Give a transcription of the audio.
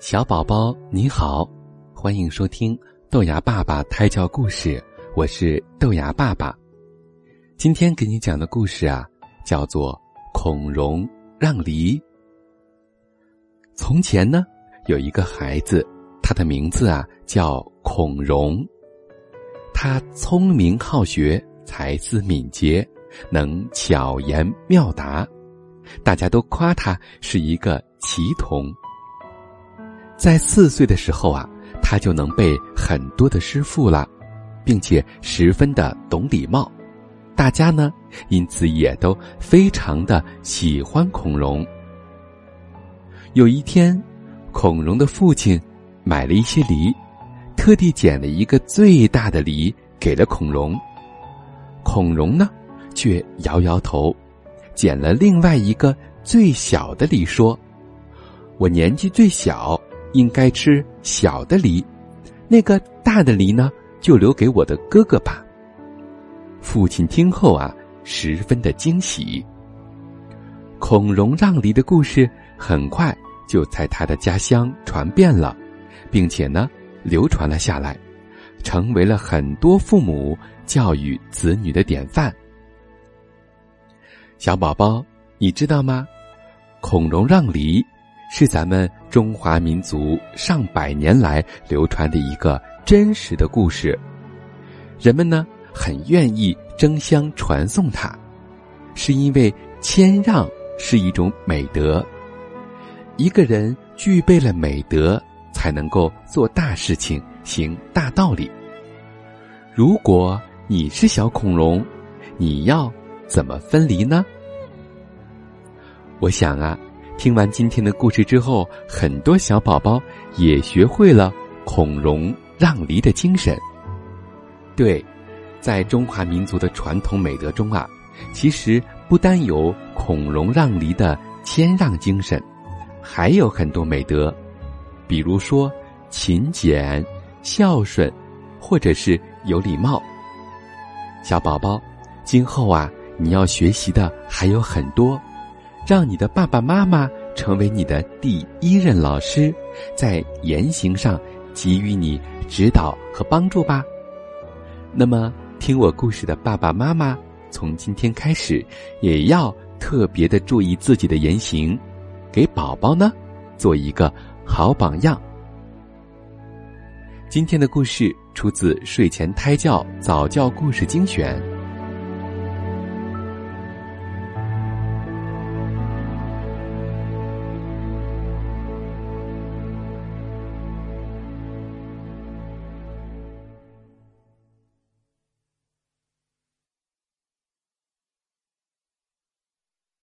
小宝宝你好，欢迎收听豆芽爸爸胎教故事，我是豆芽爸爸。今天给你讲的故事啊，叫做《孔融让梨》。从前呢，有一个孩子，他的名字啊叫孔融。他聪明好学，才思敏捷，能巧言妙答，大家都夸他是一个奇童。在四岁的时候啊，他就能背很多的诗赋了，并且十分的懂礼貌，大家呢因此也都非常的喜欢孔融。有一天，孔融的父亲买了一些梨，特地捡了一个最大的梨给了孔融。孔融呢，却摇摇头，捡了另外一个最小的梨，说：“我年纪最小。”应该吃小的梨，那个大的梨呢，就留给我的哥哥吧。父亲听后啊，十分的惊喜。孔融让梨的故事很快就在他的家乡传遍了，并且呢，流传了下来，成为了很多父母教育子女的典范。小宝宝，你知道吗？孔融让梨。是咱们中华民族上百年来流传的一个真实的故事，人们呢很愿意争相传颂它，是因为谦让是一种美德。一个人具备了美德，才能够做大事情、行大道理。如果你是小恐龙，你要怎么分离呢？我想啊。听完今天的故事之后，很多小宝宝也学会了孔融让梨的精神。对，在中华民族的传统美德中啊，其实不单有孔融让梨的谦让精神，还有很多美德，比如说勤俭、孝顺，或者是有礼貌。小宝宝，今后啊，你要学习的还有很多。让你的爸爸妈妈成为你的第一任老师，在言行上给予你指导和帮助吧。那么，听我故事的爸爸妈妈，从今天开始也要特别的注意自己的言行，给宝宝呢做一个好榜样。今天的故事出自《睡前胎教早教故事精选》。